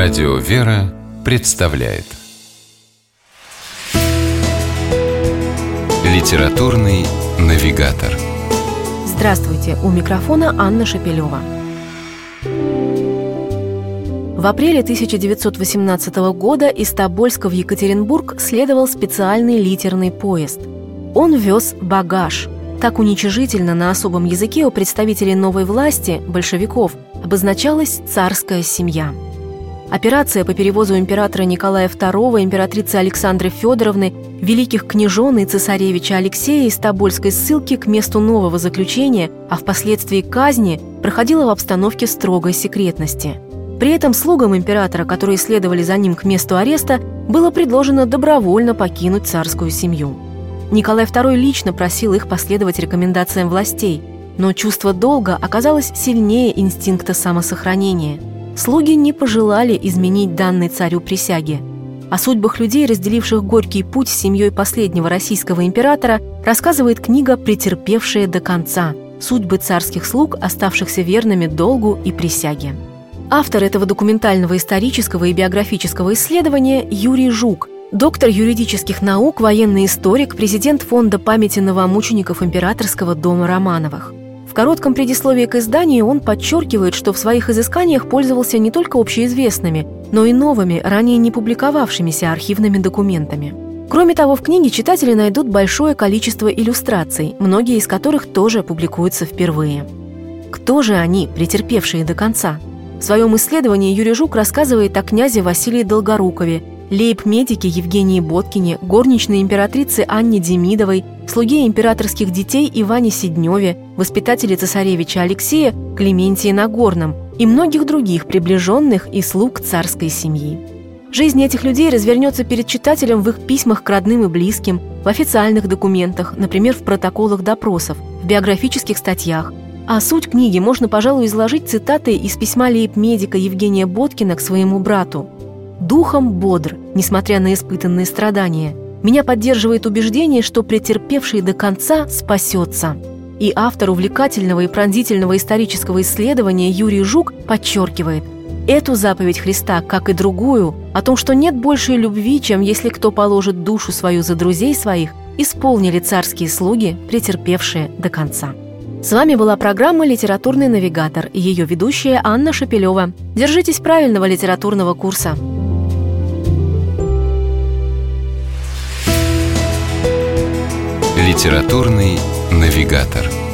Радио «Вера» представляет Литературный навигатор Здравствуйте! У микрофона Анна Шапилева. В апреле 1918 года из Тобольска в Екатеринбург следовал специальный литерный поезд. Он вез багаж. Так уничижительно на особом языке у представителей новой власти, большевиков, обозначалась царская семья – Операция по перевозу императора Николая II, императрицы Александры Федоровны, великих княжон и цесаревича Алексея из Тобольской ссылки к месту нового заключения, а впоследствии казни, проходила в обстановке строгой секретности. При этом слугам императора, которые следовали за ним к месту ареста, было предложено добровольно покинуть царскую семью. Николай II лично просил их последовать рекомендациям властей, но чувство долга оказалось сильнее инстинкта самосохранения – слуги не пожелали изменить данной царю присяги. О судьбах людей, разделивших горький путь с семьей последнего российского императора, рассказывает книга «Претерпевшие до конца. Судьбы царских слуг, оставшихся верными долгу и присяге». Автор этого документального исторического и биографического исследования Юрий Жук, доктор юридических наук, военный историк, президент Фонда памяти новомучеников императорского дома Романовых коротком предисловии к изданию он подчеркивает, что в своих изысканиях пользовался не только общеизвестными, но и новыми, ранее не публиковавшимися архивными документами. Кроме того, в книге читатели найдут большое количество иллюстраций, многие из которых тоже публикуются впервые. Кто же они, претерпевшие до конца? В своем исследовании Юрий Жук рассказывает о князе Василии Долгорукове, лейб-медике Евгении Боткине, горничной императрице Анне Демидовой, слуге императорских детей Иване Сидневе, воспитателе цесаревича Алексея Клементии Нагорном и многих других приближенных и слуг царской семьи. Жизнь этих людей развернется перед читателем в их письмах к родным и близким, в официальных документах, например, в протоколах допросов, в биографических статьях. А суть книги можно, пожалуй, изложить цитатой из письма лейб-медика Евгения Боткина к своему брату. «Духом бодр, несмотря на испытанные страдания – меня поддерживает убеждение, что претерпевший до конца спасется. И автор увлекательного и пронзительного исторического исследования Юрий Жук подчеркивает, эту заповедь Христа, как и другую, о том, что нет большей любви, чем если кто положит душу свою за друзей своих, исполнили царские слуги, претерпевшие до конца. С вами была программа «Литературный навигатор» и ее ведущая Анна Шапилева. Держитесь правильного литературного курса. Литературный навигатор.